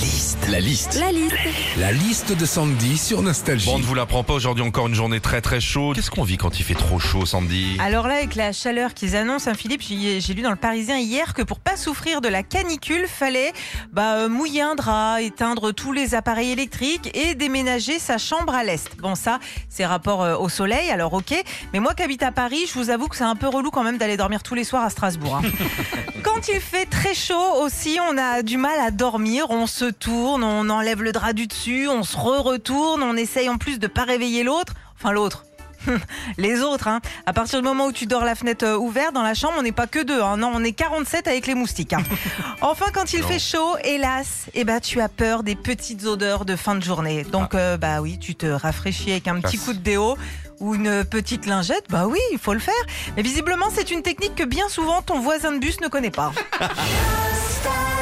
liste. La liste. La liste. La liste de Sandy sur Nostalgie. Bon, on ne vous l'apprend pas aujourd'hui, encore une journée très très chaude. Qu'est-ce qu'on vit quand il fait trop chaud, Sandy? Alors là, avec la chaleur qu'ils annoncent, hein, Philippe, j'ai j'ai lu dans le Parisien hier que pour pas souffrir de la canicule, fallait bah, euh, mouiller un drap, éteindre tous les appareils électriques et déménager sa chambre à l'est. Bon, ça, c'est rapport euh, au soleil, alors ok. Mais moi qui habite à Paris, je vous avoue que c'est un peu relou quand même d'aller dormir tous les soirs à Strasbourg. hein. Quand il fait très chaud aussi, on a du mal à dormir. On se tourne, on enlève le drap du dessus, on se re-retourne, on essaye en plus de pas réveiller l'autre. Enfin l'autre. Les autres, hein. à partir du moment où tu dors la fenêtre euh, ouverte dans la chambre, on n'est pas que deux. hein. Non, on est 47 avec les moustiques. hein. Enfin, quand il fait chaud, hélas, eh ben, tu as peur des petites odeurs de fin de journée. Donc, euh, bah oui, tu te rafraîchis avec un petit Ah. coup de déo ou une petite lingette. Bah oui, il faut le faire. Mais visiblement, c'est une technique que bien souvent ton voisin de bus ne connaît pas.